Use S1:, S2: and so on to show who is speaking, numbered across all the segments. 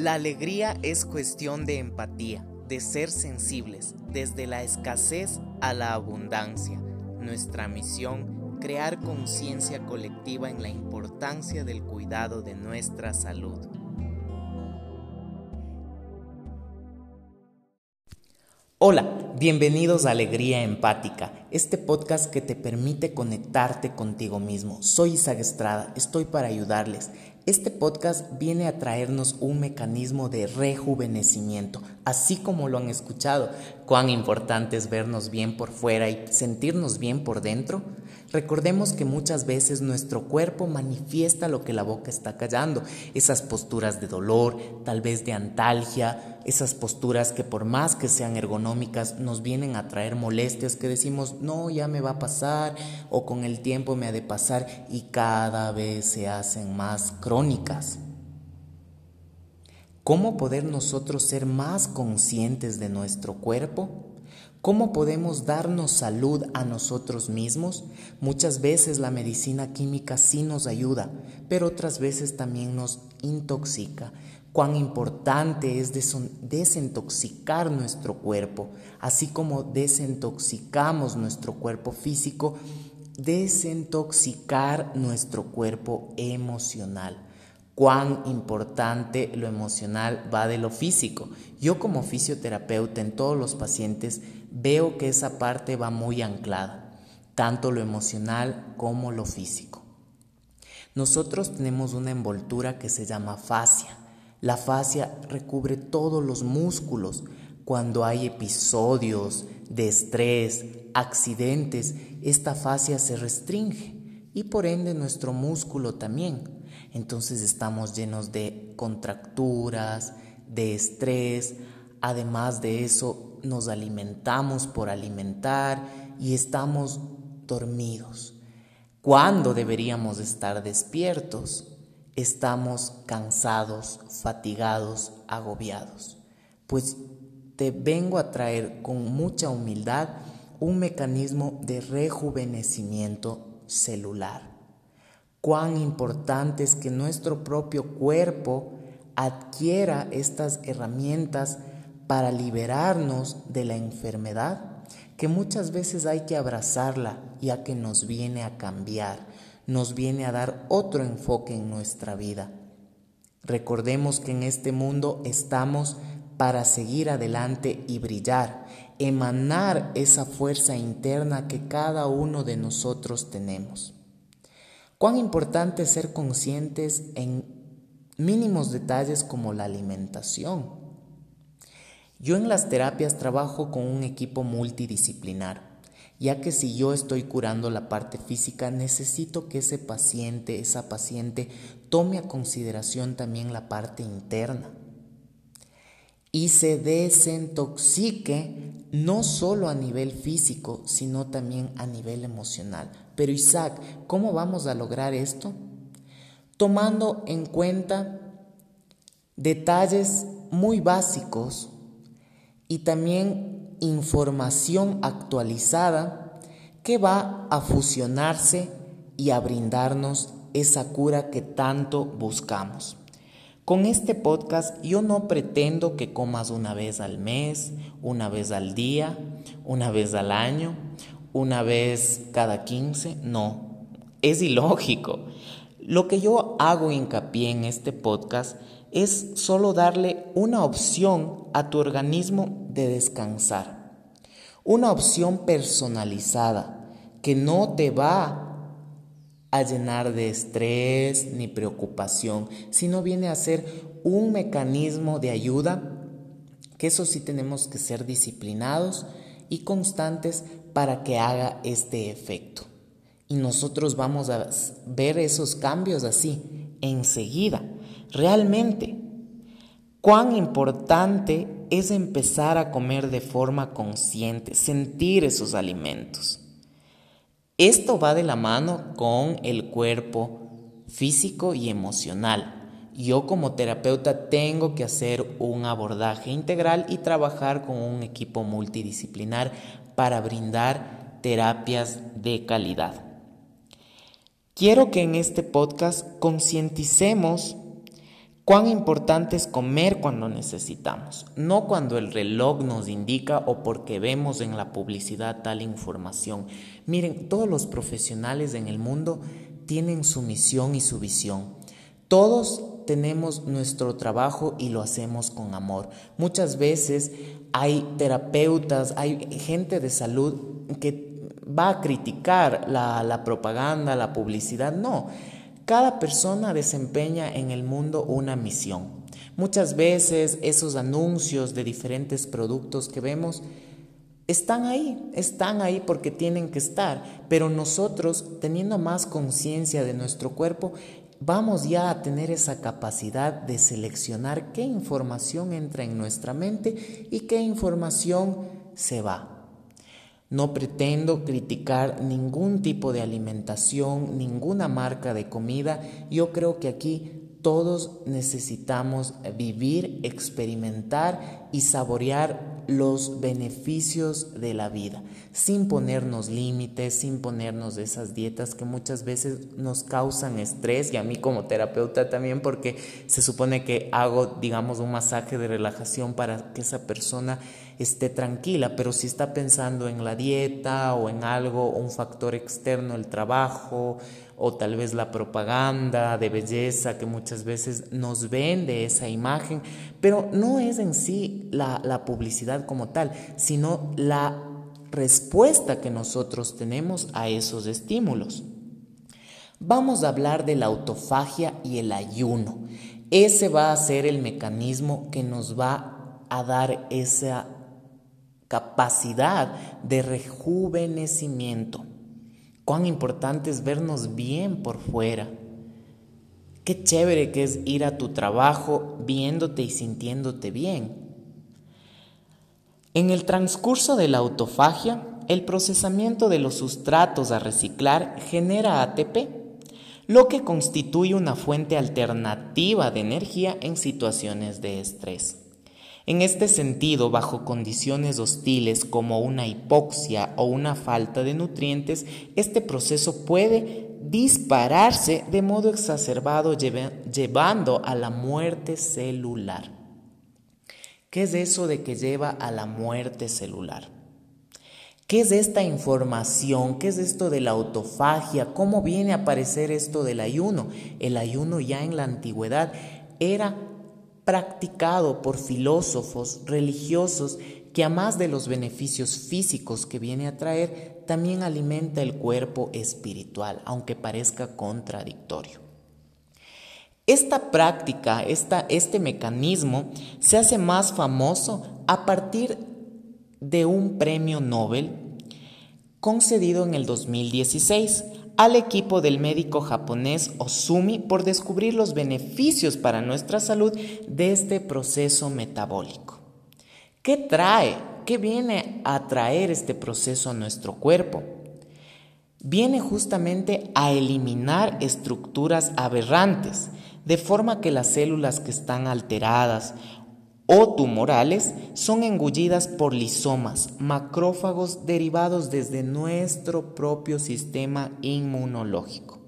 S1: La alegría es cuestión de empatía, de ser sensibles, desde la escasez a la abundancia. Nuestra misión, crear conciencia colectiva en la importancia del cuidado de nuestra salud. Hola, bienvenidos a Alegría Empática, este podcast que te permite conectarte contigo mismo. Soy Isaac Estrada, estoy para ayudarles. Este podcast viene a traernos un mecanismo de rejuvenecimiento, así como lo han escuchado. Cuán importante es vernos bien por fuera y sentirnos bien por dentro. Recordemos que muchas veces nuestro cuerpo manifiesta lo que la boca está callando, esas posturas de dolor, tal vez de antalgia, esas posturas que por más que sean ergonómicas nos vienen a traer molestias que decimos, no, ya me va a pasar o con el tiempo me ha de pasar y cada vez se hacen más crónicas. ¿Cómo poder nosotros ser más conscientes de nuestro cuerpo? ¿Cómo podemos darnos salud a nosotros mismos? Muchas veces la medicina química sí nos ayuda, pero otras veces también nos intoxica. Cuán importante es desintoxicar nuestro cuerpo, así como desintoxicamos nuestro cuerpo físico, desintoxicar nuestro cuerpo emocional cuán importante lo emocional va de lo físico. Yo como fisioterapeuta en todos los pacientes veo que esa parte va muy anclada, tanto lo emocional como lo físico. Nosotros tenemos una envoltura que se llama fascia. La fascia recubre todos los músculos. Cuando hay episodios de estrés, accidentes, esta fascia se restringe y por ende nuestro músculo también entonces estamos llenos de contracturas, de estrés, además de eso nos alimentamos por alimentar y estamos dormidos. Cuando deberíamos estar despiertos, estamos cansados, fatigados, agobiados. Pues te vengo a traer con mucha humildad un mecanismo de rejuvenecimiento celular cuán importante es que nuestro propio cuerpo adquiera estas herramientas para liberarnos de la enfermedad, que muchas veces hay que abrazarla ya que nos viene a cambiar, nos viene a dar otro enfoque en nuestra vida. Recordemos que en este mundo estamos para seguir adelante y brillar, emanar esa fuerza interna que cada uno de nosotros tenemos. Cuán importante es ser conscientes en mínimos detalles como la alimentación. Yo en las terapias trabajo con un equipo multidisciplinar, ya que si yo estoy curando la parte física, necesito que ese paciente, esa paciente, tome a consideración también la parte interna y se desintoxique no solo a nivel físico, sino también a nivel emocional. Pero Isaac, ¿cómo vamos a lograr esto? Tomando en cuenta detalles muy básicos y también información actualizada que va a fusionarse y a brindarnos esa cura que tanto buscamos. Con este podcast yo no pretendo que comas una vez al mes, una vez al día, una vez al año, una vez cada 15, no, es ilógico. Lo que yo hago hincapié en este podcast es solo darle una opción a tu organismo de descansar, una opción personalizada que no te va a llenar de estrés ni preocupación, sino viene a ser un mecanismo de ayuda, que eso sí tenemos que ser disciplinados y constantes para que haga este efecto. Y nosotros vamos a ver esos cambios así, enseguida. Realmente, cuán importante es empezar a comer de forma consciente, sentir esos alimentos. Esto va de la mano con el cuerpo físico y emocional. Yo como terapeuta tengo que hacer un abordaje integral y trabajar con un equipo multidisciplinar para brindar terapias de calidad. Quiero que en este podcast concienticemos Cuán importante es comer cuando necesitamos, no cuando el reloj nos indica o porque vemos en la publicidad tal información. Miren, todos los profesionales en el mundo tienen su misión y su visión. Todos tenemos nuestro trabajo y lo hacemos con amor. Muchas veces hay terapeutas, hay gente de salud que va a criticar la, propaganda, la publicidad. No, cada persona desempeña en el mundo una misión. Muchas veces esos anuncios de diferentes productos que vemos están ahí, están ahí porque tienen que estar, pero nosotros, teniendo más conciencia de nuestro cuerpo, vamos ya a tener esa capacidad de seleccionar qué información entra en nuestra mente y qué información se va. No pretendo criticar ningún tipo de alimentación, ninguna marca de comida. Yo creo que aquí todos necesitamos vivir, experimentar y saborear los beneficios de la vida, sin ponernos límites, sin ponernos esas dietas que muchas veces nos causan estrés y a mí como terapeuta también porque se supone que hago, digamos, un masaje de relajación para que esa persona esté tranquila, pero si está pensando en la dieta o en algo, un factor externo, el trabajo o tal vez la propaganda de belleza que muchas veces nos vende esa imagen, pero no es en sí la, la publicidad como tal, sino la respuesta que nosotros tenemos a esos estímulos. Vamos a hablar de la autofagia y el ayuno. Ese va a ser el mecanismo que nos va a dar esa capacidad de rejuvenecimiento. Cuán importante es vernos bien por fuera. Qué chévere que es ir a tu trabajo viéndote y sintiéndote bien. En el transcurso de la autofagia, el procesamiento de los sustratos a reciclar genera ATP, lo que constituye una fuente alternativa de energía en situaciones de estrés. En este sentido, bajo condiciones hostiles como una hipoxia o una falta de nutrientes, este proceso puede dispararse de modo exacerbado llevando a la muerte celular. ¿Qué es eso de que lleva a la muerte celular? ¿Qué es esta información? ¿Qué es esto de la autofagia? ¿Cómo viene a aparecer esto del ayuno? El ayuno ya en la antigüedad era practicado por filósofos religiosos que a más de los beneficios físicos que viene a traer, también alimenta el cuerpo espiritual, aunque parezca contradictorio. Esta práctica, esta, este mecanismo, se hace más famoso a partir de un premio Nobel concedido en el 2016 al equipo del médico japonés Osumi por descubrir los beneficios para nuestra salud de este proceso metabólico. ¿Qué trae? ¿Qué viene a traer este proceso a nuestro cuerpo? Viene justamente a eliminar estructuras aberrantes, de forma que las células que están alteradas o tumorales son engullidas por lisomas, macrófagos derivados desde nuestro propio sistema inmunológico.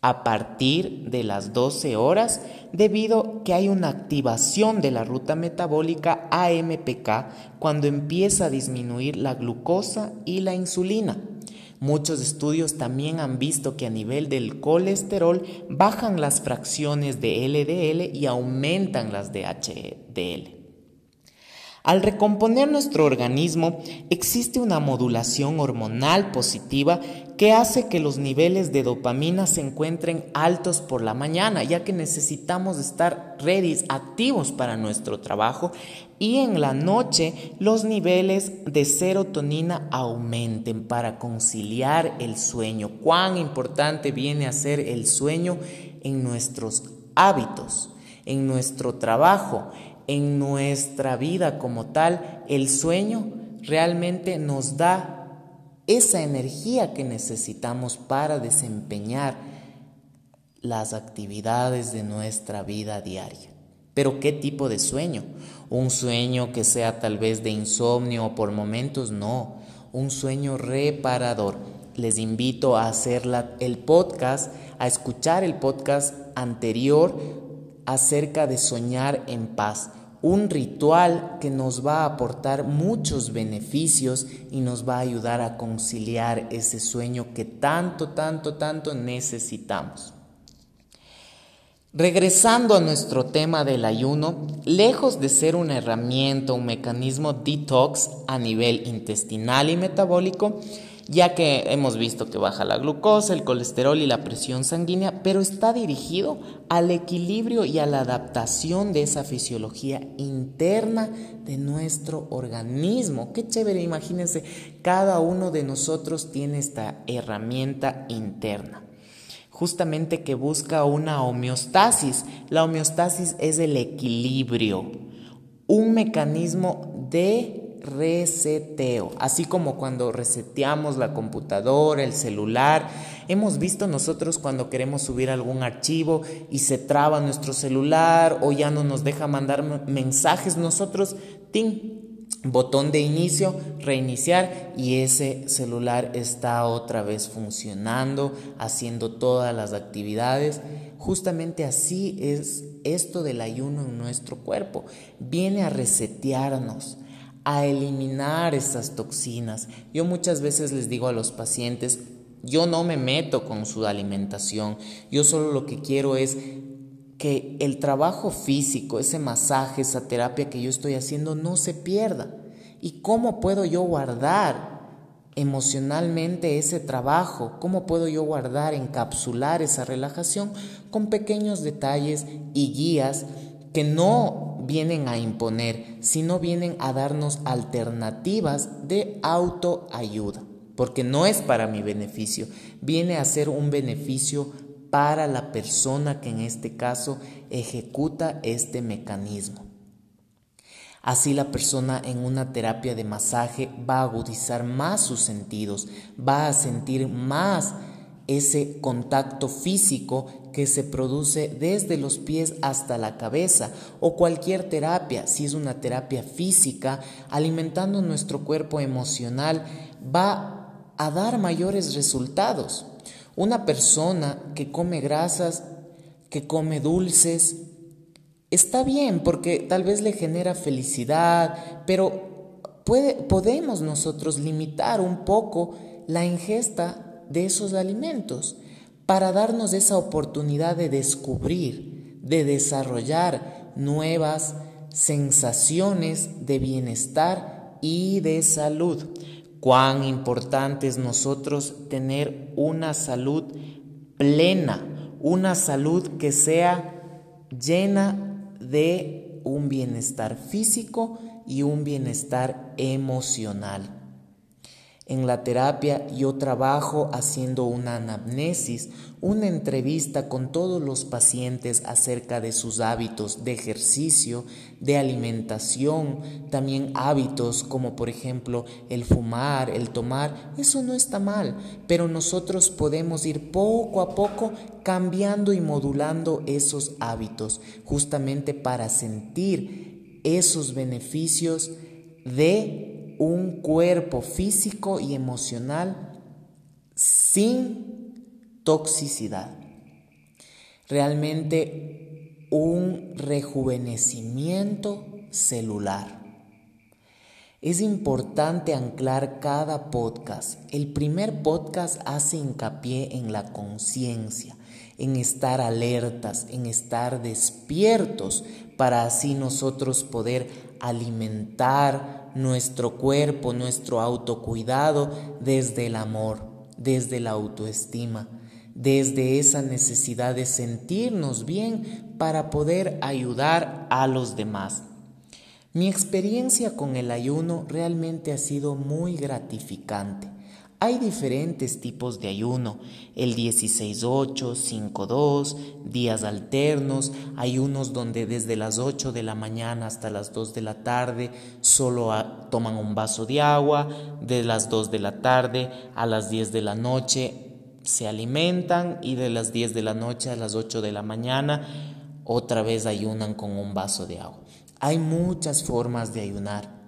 S1: A partir de las 12 horas, debido que hay una activación de la ruta metabólica AMPK cuando empieza a disminuir la glucosa y la insulina. Muchos estudios también han visto que a nivel del colesterol bajan las fracciones de LDL y aumentan las de HDL. Al recomponer nuestro organismo existe una modulación hormonal positiva que hace que los niveles de dopamina se encuentren altos por la mañana, ya que necesitamos estar ready, activos para nuestro trabajo, y en la noche los niveles de serotonina aumenten para conciliar el sueño. Cuán importante viene a ser el sueño en nuestros hábitos, en nuestro trabajo, en nuestra vida como tal, el sueño realmente nos da esa energía que necesitamos para desempeñar las actividades de nuestra vida diaria. Pero ¿qué tipo de sueño? Un sueño que sea tal vez de insomnio o por momentos no, un sueño reparador. Les invito a hacer el podcast, a escuchar el podcast anterior acerca de soñar en paz, un ritual que nos va a aportar muchos beneficios y nos va a ayudar a conciliar ese sueño que tanto, tanto, tanto necesitamos. Regresando a nuestro tema del ayuno, lejos de ser una herramienta, un mecanismo detox a nivel intestinal y metabólico, ya que hemos visto que baja la glucosa, el colesterol y la presión sanguínea, pero está dirigido al equilibrio y a la adaptación de esa fisiología interna de nuestro organismo. Qué chévere, imagínense, cada uno de nosotros tiene esta herramienta interna justamente que busca una homeostasis. La homeostasis es el equilibrio, un mecanismo de reseteo, así como cuando reseteamos la computadora, el celular. Hemos visto nosotros cuando queremos subir algún archivo y se traba nuestro celular o ya no nos deja mandar mensajes, nosotros, ¡ting! botón de inicio, reiniciar y ese celular está otra vez funcionando, haciendo todas las actividades. Justamente así es esto del ayuno en nuestro cuerpo. Viene a resetearnos, a eliminar esas toxinas. Yo muchas veces les digo a los pacientes, yo no me meto con su alimentación, yo solo lo que quiero es que el trabajo físico, ese masaje, esa terapia que yo estoy haciendo no se pierda. ¿Y cómo puedo yo guardar emocionalmente ese trabajo? ¿Cómo puedo yo guardar, encapsular esa relajación con pequeños detalles y guías que no vienen a imponer, sino vienen a darnos alternativas de autoayuda, porque no es para mi beneficio, viene a ser un beneficio para la persona que en este caso ejecuta este mecanismo. Así la persona en una terapia de masaje va a agudizar más sus sentidos, va a sentir más ese contacto físico que se produce desde los pies hasta la cabeza o cualquier terapia, si es una terapia física, alimentando nuestro cuerpo emocional, va a dar mayores resultados. Una persona que come grasas, que come dulces, está bien porque tal vez le genera felicidad, pero puede, podemos nosotros limitar un poco la ingesta de esos alimentos para darnos esa oportunidad de descubrir, de desarrollar nuevas sensaciones de bienestar y de salud. Cuán importante es nosotros tener una salud plena, una salud que sea llena de un bienestar físico y un bienestar emocional. En la terapia yo trabajo haciendo una anamnesis, una entrevista con todos los pacientes acerca de sus hábitos de ejercicio, de alimentación, también hábitos como por ejemplo el fumar, el tomar. Eso no está mal, pero nosotros podemos ir poco a poco cambiando y modulando esos hábitos justamente para sentir esos beneficios de un cuerpo físico y emocional sin toxicidad. Realmente un rejuvenecimiento celular. Es importante anclar cada podcast. El primer podcast hace hincapié en la conciencia, en estar alertas, en estar despiertos, para así nosotros poder alimentar nuestro cuerpo, nuestro autocuidado desde el amor, desde la autoestima, desde esa necesidad de sentirnos bien para poder ayudar a los demás. Mi experiencia con el ayuno realmente ha sido muy gratificante. Hay diferentes tipos de ayuno, el 16-8, 5-2, días alternos, hay unos donde desde las 8 de la mañana hasta las 2 de la tarde solo toman un vaso de agua, de las 2 de la tarde a las 10 de la noche se alimentan y de las 10 de la noche a las 8 de la mañana otra vez ayunan con un vaso de agua. Hay muchas formas de ayunar.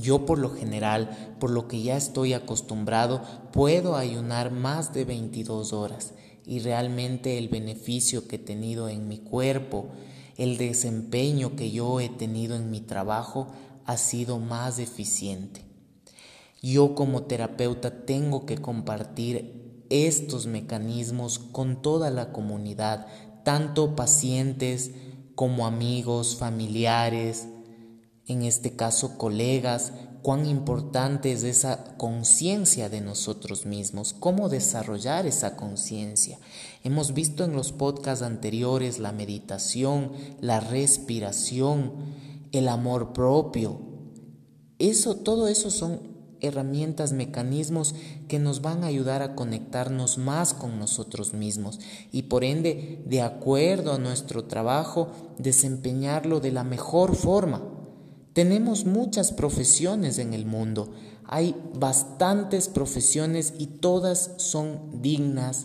S1: Yo por lo general, por lo que ya estoy acostumbrado, puedo ayunar más de 22 horas y realmente el beneficio que he tenido en mi cuerpo el desempeño que yo he tenido en mi trabajo ha sido más eficiente. Yo como terapeuta tengo que compartir estos mecanismos con toda la comunidad, tanto pacientes como amigos, familiares, en este caso colegas, cuán importante es esa conciencia de nosotros mismos, cómo desarrollar esa conciencia. Hemos visto en los podcasts anteriores la meditación, la respiración, el amor propio. Eso, todo eso son herramientas, mecanismos que nos van a ayudar a conectarnos más con nosotros mismos y por ende, de acuerdo a nuestro trabajo, desempeñarlo de la mejor forma. Tenemos muchas profesiones en el mundo, hay bastantes profesiones y todas son dignas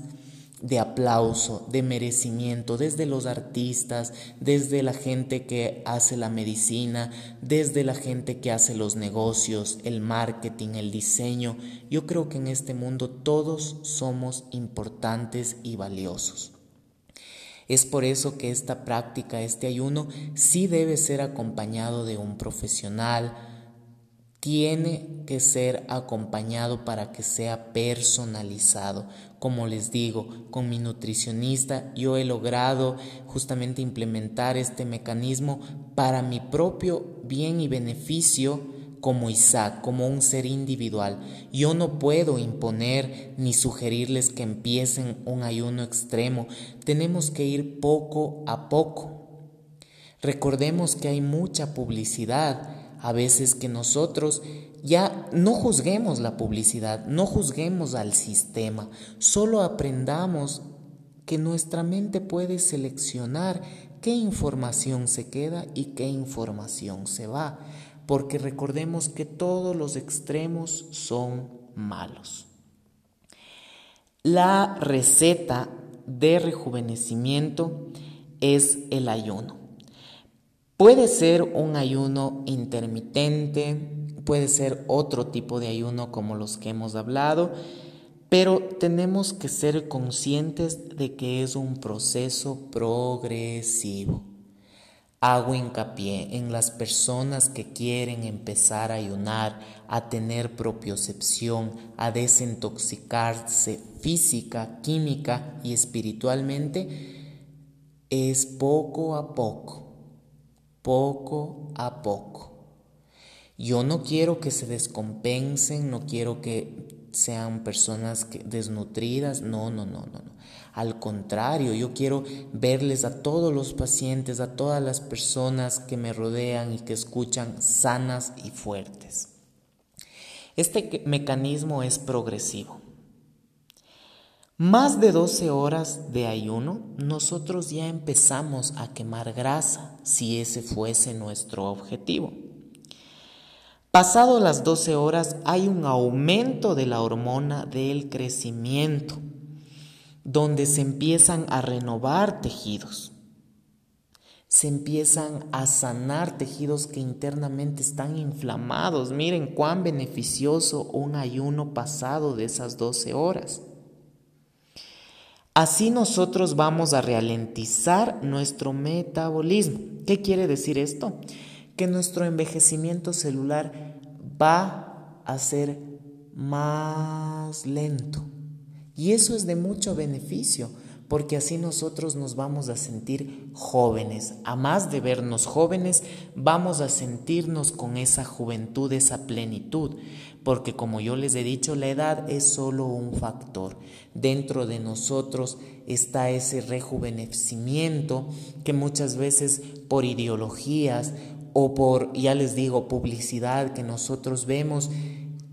S1: de aplauso, de merecimiento, desde los artistas, desde la gente que hace la medicina, desde la gente que hace los negocios, el marketing, el diseño. Yo creo que en este mundo todos somos importantes y valiosos. Es por eso que esta práctica, este ayuno, sí debe ser acompañado de un profesional, tiene que ser acompañado para que sea personalizado. Como les digo, con mi nutricionista yo he logrado justamente implementar este mecanismo para mi propio bien y beneficio como Isaac, como un ser individual. Yo no puedo imponer ni sugerirles que empiecen un ayuno extremo. Tenemos que ir poco a poco. Recordemos que hay mucha publicidad, a veces que nosotros ya no juzguemos la publicidad, no juzguemos al sistema, solo aprendamos que nuestra mente puede seleccionar qué información se queda y qué información se va porque recordemos que todos los extremos son malos. La receta de rejuvenecimiento es el ayuno. Puede ser un ayuno intermitente, puede ser otro tipo de ayuno como los que hemos hablado, pero tenemos que ser conscientes de que es un proceso progresivo. Hago hincapié en las personas que quieren empezar a ayunar, a tener propiocepción, a desintoxicarse física, química y espiritualmente. Es poco a poco, poco a poco. Yo no quiero que se descompensen, no quiero que sean personas desnutridas, no, no, no, no, no. Al contrario, yo quiero verles a todos los pacientes, a todas las personas que me rodean y que escuchan sanas y fuertes. Este mecanismo es progresivo. Más de 12 horas de ayuno, nosotros ya empezamos a quemar grasa, si ese fuese nuestro objetivo. Pasado las 12 horas hay un aumento de la hormona del crecimiento donde se empiezan a renovar tejidos, se empiezan a sanar tejidos que internamente están inflamados. Miren cuán beneficioso un ayuno pasado de esas 12 horas. Así nosotros vamos a ralentizar nuestro metabolismo. ¿Qué quiere decir esto? Que nuestro envejecimiento celular va a ser más lento. Y eso es de mucho beneficio, porque así nosotros nos vamos a sentir jóvenes. A más de vernos jóvenes, vamos a sentirnos con esa juventud, esa plenitud, porque como yo les he dicho, la edad es solo un factor. Dentro de nosotros está ese rejuvenecimiento que muchas veces por ideologías o por, ya les digo, publicidad que nosotros vemos,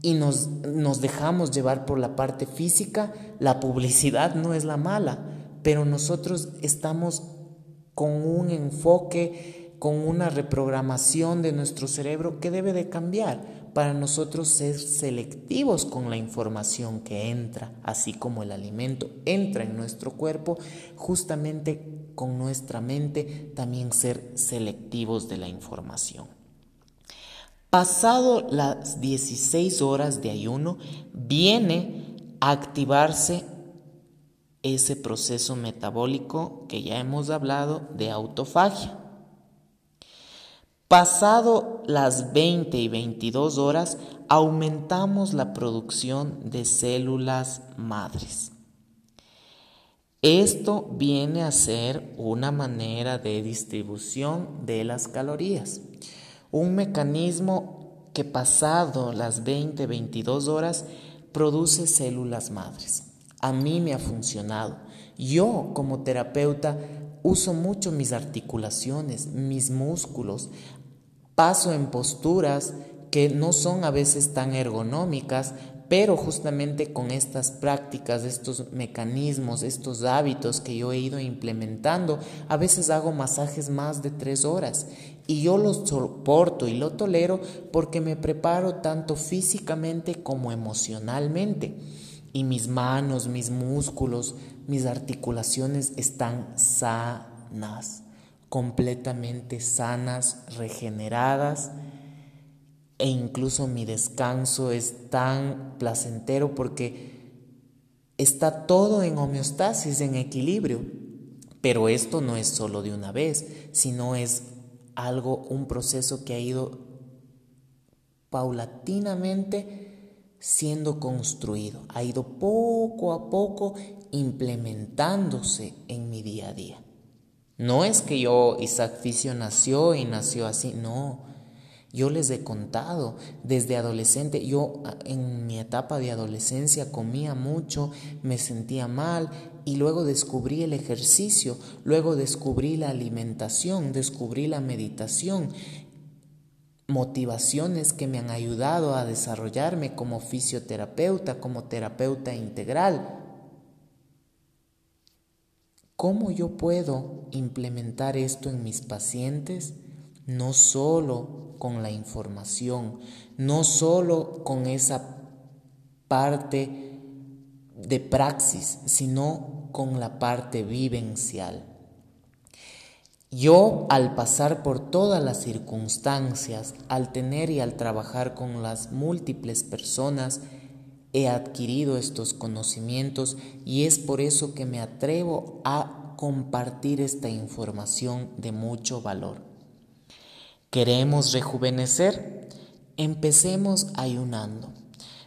S1: y nos, nos dejamos llevar por la parte física, la publicidad no es la mala, pero nosotros estamos con un enfoque, con una reprogramación de nuestro cerebro que debe de cambiar para nosotros ser selectivos con la información que entra, así como el alimento entra en nuestro cuerpo, justamente con nuestra mente también ser selectivos de la información. Pasado las 16 horas de ayuno, viene a activarse ese proceso metabólico que ya hemos hablado de autofagia. Pasado las 20 y 22 horas, aumentamos la producción de células madres. Esto viene a ser una manera de distribución de las calorías, un mecanismo que pasado las 20-22 horas produce células madres. A mí me ha funcionado. Yo como terapeuta uso mucho mis articulaciones, mis músculos, paso en posturas que no son a veces tan ergonómicas, pero justamente con estas prácticas, estos mecanismos, estos hábitos que yo he ido implementando, a veces hago masajes más de tres horas y yo los soporto y lo tolero porque me preparo tanto físicamente como emocionalmente. Y mis manos, mis músculos, mis articulaciones están sanas, completamente sanas, regeneradas e incluso mi descanso es tan placentero porque está todo en homeostasis, en equilibrio. Pero esto no es solo de una vez, sino es algo, un proceso que ha ido paulatinamente siendo construido, ha ido poco a poco implementándose en mi día a día. No es que yo, Isaac Fisio, nació y nació así, no. Yo les he contado, desde adolescente, yo ah, en mi etapa de adolescencia comía mucho, me sentía mal y luego descubrí el ejercicio, luego descubrí la alimentación, descubrí la meditación, motivaciones que me han ayudado a desarrollarme como fisioterapeuta, como terapeuta integral. ¿Cómo yo puedo implementar esto en mis pacientes? No solo con la información, no solo con esa parte de praxis, sino con la parte vivencial. Yo, al pasar por todas las circunstancias, al tener y al trabajar con las múltiples personas, he adquirido estos conocimientos y es por eso que me atrevo a compartir esta información de mucho valor. ¿Queremos rejuvenecer? Empecemos ayunando.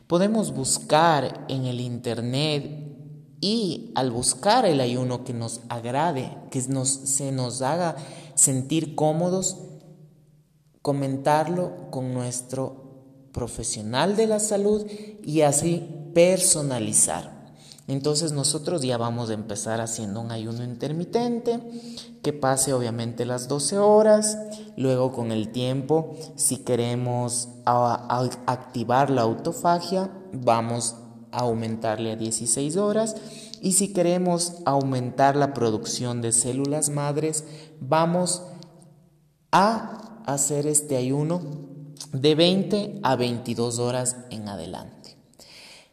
S1: Podemos buscar en el Internet y al buscar el ayuno que nos agrade, que nos, se nos haga sentir cómodos, comentarlo con nuestro profesional de la salud y así personalizar. Entonces nosotros ya vamos a empezar haciendo un ayuno intermitente que pase obviamente las 12 horas. Luego con el tiempo, si queremos activar la autofagia, vamos aumentarle a 16 horas. Y si queremos aumentar la producción de células madres, vamos a hacer este ayuno de 20 a 22 horas en adelante.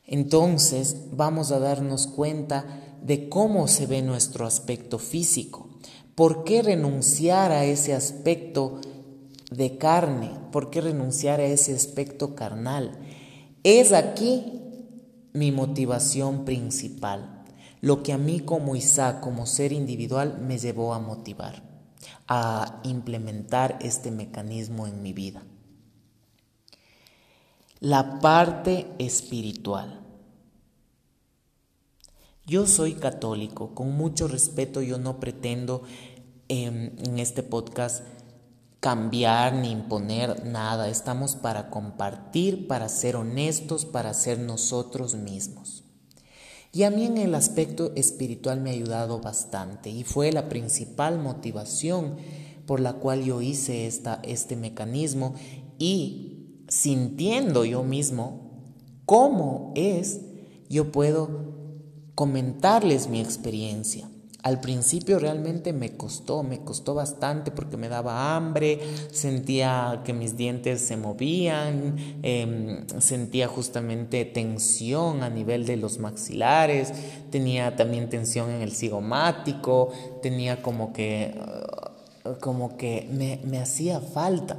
S1: Entonces vamos a darnos cuenta de cómo se ve nuestro aspecto físico. ¿Por qué renunciar a ese aspecto de carne? ¿Por qué renunciar a ese aspecto carnal? Es aquí mi motivación principal, lo que a mí como Isaac, como ser individual, me llevó a motivar, a implementar este mecanismo en mi vida. La parte espiritual. Yo soy católico, con mucho respeto yo no pretendo em, en este podcast cambiar ni imponer nada, estamos para compartir, para ser honestos, para ser nosotros mismos. Y a mí en el aspecto espiritual me ha ayudado bastante y fue la principal motivación por la cual yo hice esta, este mecanismo y sintiendo yo mismo cómo es, yo puedo comentarles mi experiencia. Al principio realmente me costó, me costó bastante porque me daba hambre, sentía que mis dientes se movían, em, sentía justamente tensión a nivel de los maxilares, tenía también tensión en el cigomático, tenía como que, como que me, me hacía falta.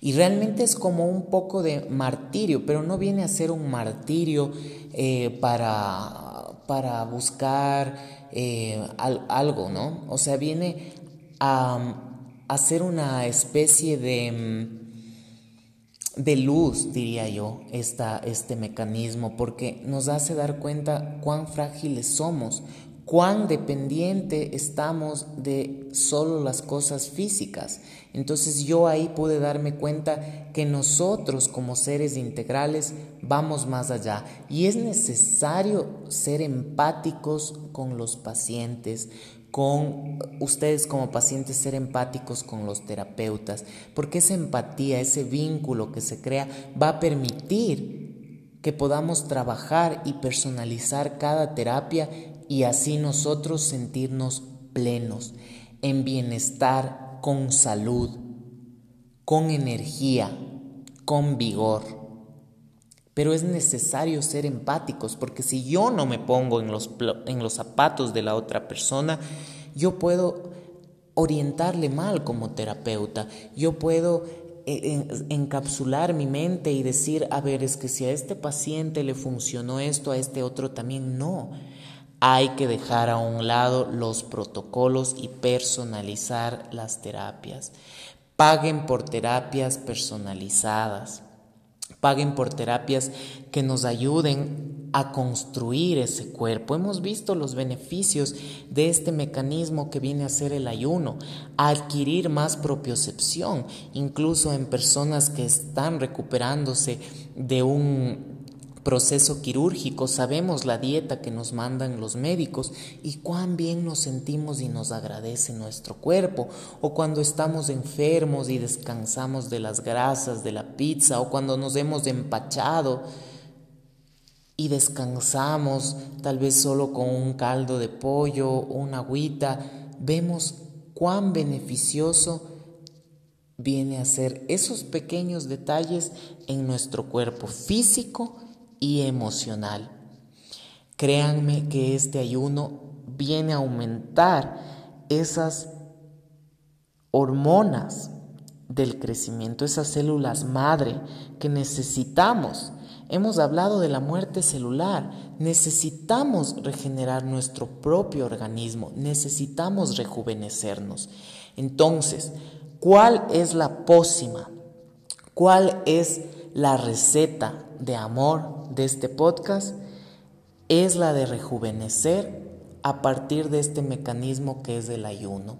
S1: Y realmente es como un poco de martirio, pero no viene a ser un martirio eh, para, para, buscar eh, algo, ¿no? O sea, viene a, hacer una especie de, mm, de luz, diría yo, esta, este mecanismo, porque nos hace dar cuenta cuán frágiles somos, cuán dependiente estamos de solo las cosas físicas. Entonces yo ahí pude darme cuenta que nosotros como seres integrales vamos más allá y es necesario ser empáticos con los pacientes, con ustedes como pacientes ser empáticos con los terapeutas, porque esa empatía, ese vínculo que se crea va a permitir que podamos trabajar y personalizar cada terapia y así nosotros sentirnos plenos, en bienestar, con salud, con energía, con vigor. Pero es necesario ser empáticos porque si yo no me pongo en los, en los zapatos de la otra persona, yo puedo orientarle mal como terapeuta, yo puedo eh, encapsular mi mente y decir, a ver, es que si a este paciente le funcionó esto, a este otro también no. Hay que dejar a un lado los protocolos y personalizar las terapias. Paguen por terapias personalizadas. Paguen por terapias que nos ayuden a construir ese cuerpo. Hemos visto los beneficios de este mecanismo que viene a ser el ayuno, a adquirir más propiocepción, incluso en personas que están recuperándose de un proceso quirúrgico, sabemos la dieta que nos mandan los médicos y cuán bien nos sentimos y nos agradece nuestro cuerpo, o cuando estamos enfermos y descansamos de las grasas de la pizza, o cuando nos hemos empachado y descansamos tal vez solo con un caldo de pollo, una agüita, vemos cuán beneficioso viene a ser esos pequeños detalles en nuestro cuerpo físico y emocional. Créanme que este ayuno viene a aumentar esas hormonas del crecimiento, esas células madre que necesitamos. Hemos hablado de la muerte celular, necesitamos regenerar nuestro propio organismo, necesitamos rejuvenecernos. Entonces, ¿cuál es la pócima? ¿Cuál es la receta de amor de este podcast es la de rejuvenecer a partir de este mecanismo que es el ayuno,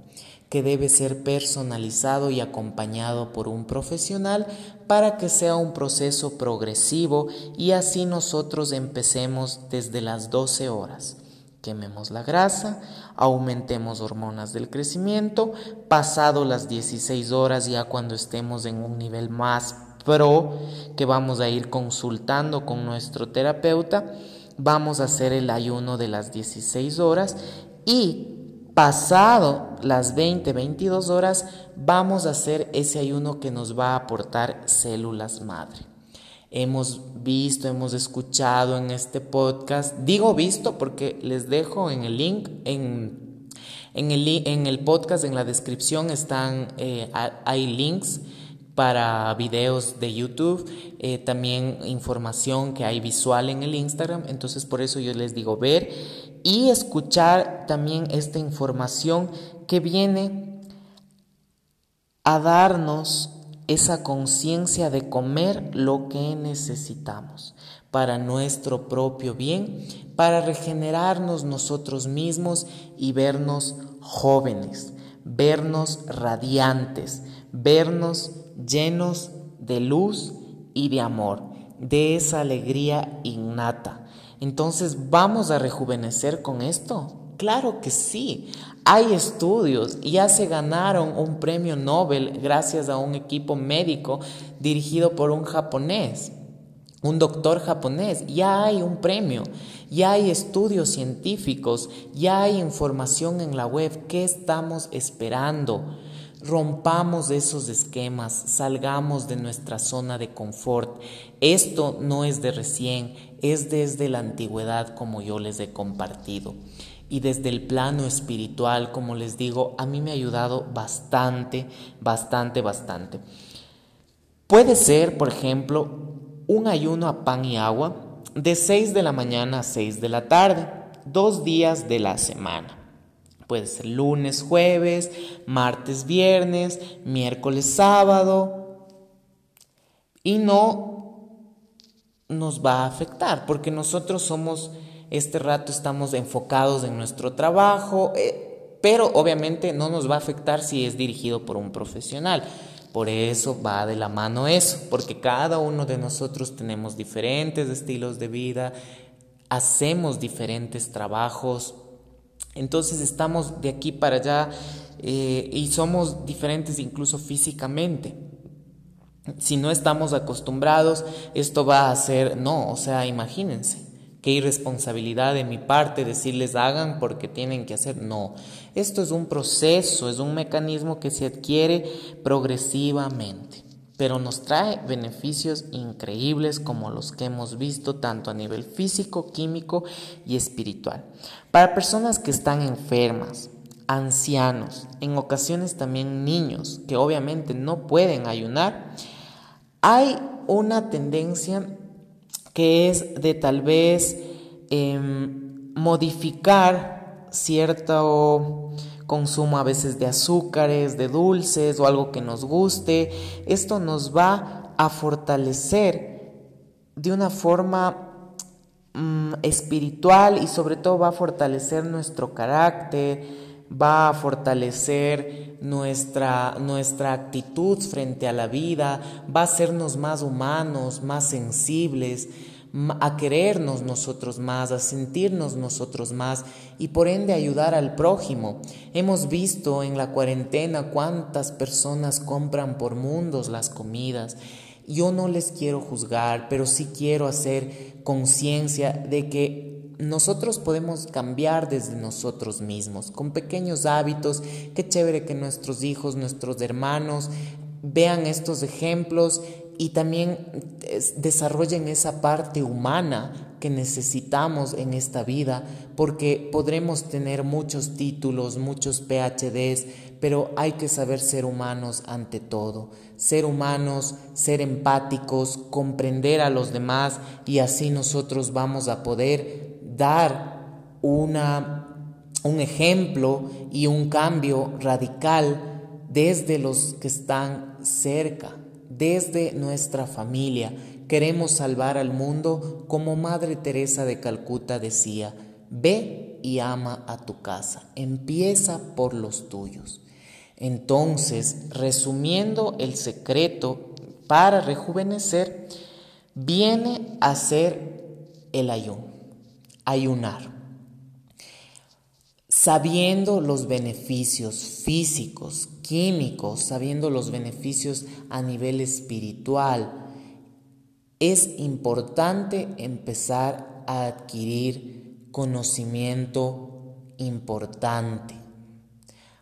S1: que debe ser personalizado y acompañado por un profesional para que sea un proceso progresivo y así nosotros empecemos desde las 12 horas. Quememos la grasa, aumentemos hormonas del crecimiento, pasado las 16 horas ya cuando estemos en un nivel más pro que vamos a ir consultando con nuestro terapeuta. Vamos a hacer el ayuno de las 16 horas y pasado las 20, 22 horas vamos a hacer ese ayuno que nos va a aportar células madre. Hemos visto, hemos escuchado en este podcast, digo visto porque les dejo en el link, en, en, el, en el podcast, en la descripción están, eh, hay links para videos de YouTube, eh, también información que hay visual en el Instagram, entonces por eso yo les digo ver y escuchar también esta información que viene a darnos esa conciencia de comer lo que necesitamos para nuestro propio bien, para regenerarnos nosotros mismos y vernos jóvenes, vernos radiantes, vernos llenos de luz y de amor, de esa alegría innata. Entonces, ¿vamos a rejuvenecer con esto? Claro que sí. Hay estudios, ya se ganaron un premio Nobel gracias a un equipo médico dirigido por un japonés, un doctor japonés. Ya hay un premio, ya hay estudios científicos, ya hay información en la web. ¿Qué estamos esperando? Rompamos esos esquemas, salgamos de nuestra zona de confort. Esto no es de recién, es desde la antigüedad como yo les he compartido. Y desde el plano espiritual, como les digo, a mí me ha ayudado bastante, bastante, bastante. Puede ser, por ejemplo, un ayuno a pan y agua de 6 de la mañana a 6 de la tarde, dos días de la semana. Puede ser lunes, jueves, martes, viernes, miércoles, sábado. Y no nos va a afectar porque nosotros somos, este rato estamos enfocados en nuestro trabajo, eh, pero obviamente no nos va a afectar si es dirigido por un profesional. Por eso va de la mano eso, porque cada uno de nosotros tenemos diferentes estilos de vida, hacemos diferentes trabajos, entonces estamos de aquí para allá eh, y somos diferentes incluso físicamente. Si no estamos acostumbrados, esto va a ser, no, o sea, imagínense, qué irresponsabilidad de mi parte decirles hagan porque tienen que hacer, no, esto es un proceso, es un mecanismo que se adquiere progresivamente, pero nos trae beneficios increíbles como los que hemos visto tanto a nivel físico, químico y espiritual. Para personas que están enfermas, ancianos, en ocasiones también niños que obviamente no pueden ayunar, hay una tendencia que es de tal vez em, modificar cierto consumo a veces de azúcares, de dulces o algo que nos guste. Esto nos va a fortalecer de una forma mm, espiritual y sobre todo va a fortalecer nuestro carácter, va a fortalecer nuestra, nuestra actitud frente a la vida, va a hacernos más humanos, más sensibles, a querernos nosotros más, a sentirnos nosotros más y por ende ayudar al prójimo. Hemos visto en la cuarentena cuántas personas compran por mundos las comidas. Yo no les quiero juzgar, pero sí quiero hacer conciencia de que nosotros podemos cambiar desde nosotros mismos, con pequeños hábitos. Qué chévere que nuestros hijos, nuestros hermanos vean estos ejemplos y también desarrollen esa parte humana que necesitamos en esta vida, porque podremos tener muchos títulos, muchos PhDs, pero hay que saber ser humanos ante todo, ser humanos, ser empáticos, comprender a los demás y así nosotros vamos a poder dar una, un ejemplo y un cambio radical desde los que están cerca desde nuestra familia. Queremos salvar al mundo como Madre Teresa de Calcuta decía, ve y ama a tu casa, empieza por los tuyos. Entonces, resumiendo el secreto para rejuvenecer, viene a ser el ayuno, ayunar sabiendo los beneficios físicos, químicos, sabiendo los beneficios a nivel espiritual, es importante empezar a adquirir conocimiento importante.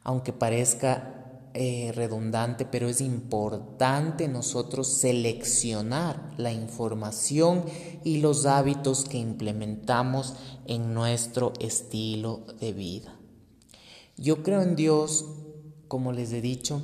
S1: Aunque parezca eh, redundante, pero es importante nosotros seleccionar la información y los hábitos que implementamos en nuestro estilo de vida. Yo creo en Dios, como les he dicho,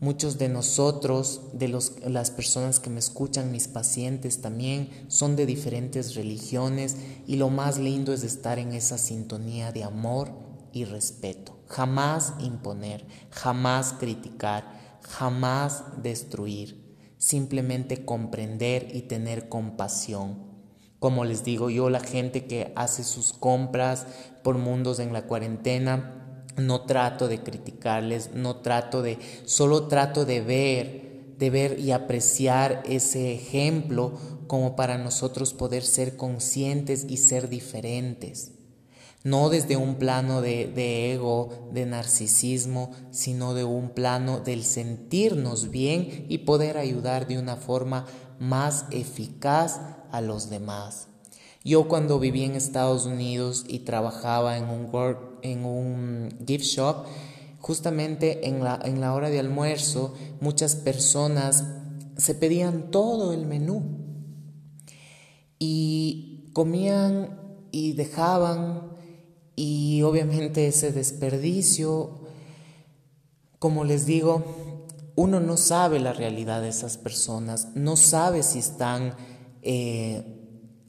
S1: Muchos de nosotros, de los, las personas que me escuchan, mis pacientes también, son de diferentes religiones y lo más lindo es estar en esa sintonía de amor y respeto. Jamás imponer, jamás criticar, jamás destruir. Simplemente comprender y tener compasión. Como les digo yo, la gente que hace sus compras por mundos en la cuarentena, no trato de criticarles, no trato de, solo trato de ver, de ver y apreciar ese ejemplo como para nosotros poder ser conscientes y ser diferentes no desde un plano de, ego, de narcisismo, sino de un plano del sentirnos bien y poder ayudar de una forma más eficaz a los demás. Yo cuando viví en Estados Unidos y trabajaba en un, en un gift shop, justamente en la, en la hora de almuerzo, muchas personas se pedían todo el menú. Y comían y dejaban y obviamente ese desperdicio, como les digo, uno no sabe la realidad de esas personas, no sabe si están eh,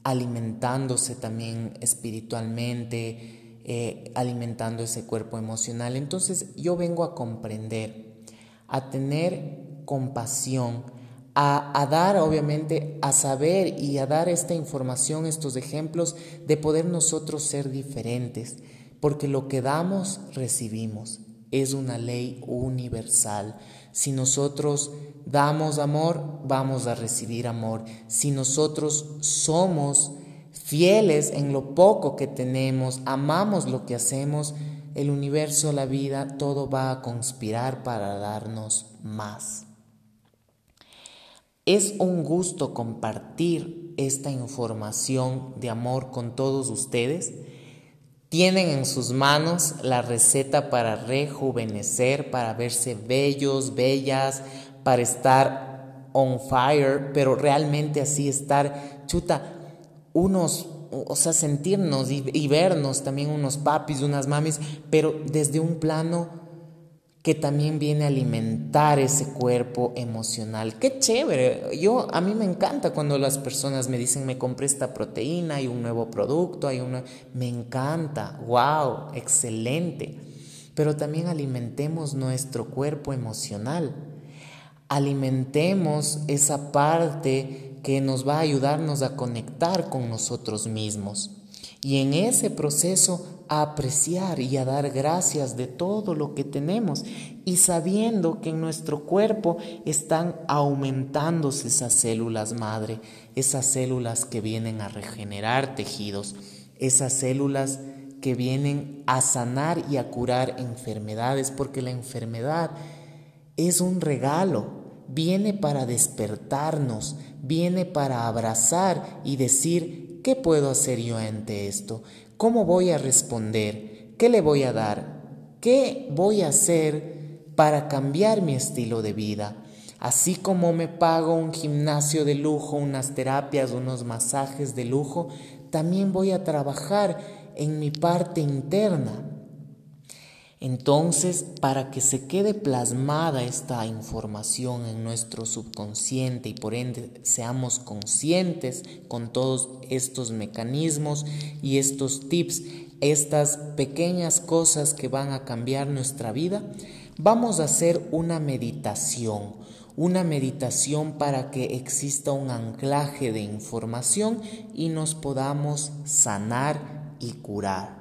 S1: alimentándose también espiritualmente, eh, alimentando ese cuerpo emocional. Entonces yo vengo a comprender, a tener compasión, a, dar, obviamente, a saber y a dar esta información, estos ejemplos de poder nosotros ser diferentes, porque lo que damos, recibimos. Es una ley universal. Si nosotros damos amor, vamos a recibir amor. Si nosotros somos fieles en lo poco que tenemos, amamos lo que hacemos, el universo, la vida, todo va a conspirar para darnos más. Es un gusto compartir esta información de amor con todos ustedes. Tienen en sus manos la receta para rejuvenecer, para verse bellos, bellas, para estar on fire, pero realmente así estar, chuta, unos, o sea, sentirnos y, y vernos también unos papis, unas mamis, pero desde un plano que también viene a alimentar ese cuerpo emocional. Qué chévere. Yo a mí me encanta cuando las personas me dicen, "Me compré esta proteína, hay un nuevo producto, hay una me encanta. Wow, excelente." Pero también alimentemos nuestro cuerpo emocional. Alimentemos esa parte que nos va a ayudarnos a conectar con nosotros mismos. Y en ese proceso a apreciar y a dar gracias de todo lo que tenemos y sabiendo que en nuestro cuerpo están aumentándose esas células madre, esas células que vienen a regenerar tejidos, esas células que vienen a sanar y a curar enfermedades, porque la enfermedad es un regalo, viene para despertarnos, viene para abrazar y decir, ¿qué puedo hacer yo ante esto? ¿Cómo voy a responder? ¿Qué le voy a dar? ¿Qué voy a hacer para cambiar mi estilo de vida? Así como me pago un gimnasio de lujo, unas terapias, unos masajes de lujo, también voy a trabajar en mi parte interna entonces, para que se quede plasmada esta información en nuestro subconsciente y por ende seamos conscientes con todos estos mecanismos y estos tips, estas pequeñas cosas que van a cambiar nuestra vida, vamos a hacer una meditación, una meditación para que exista un anclaje de información y nos podamos sanar y curar.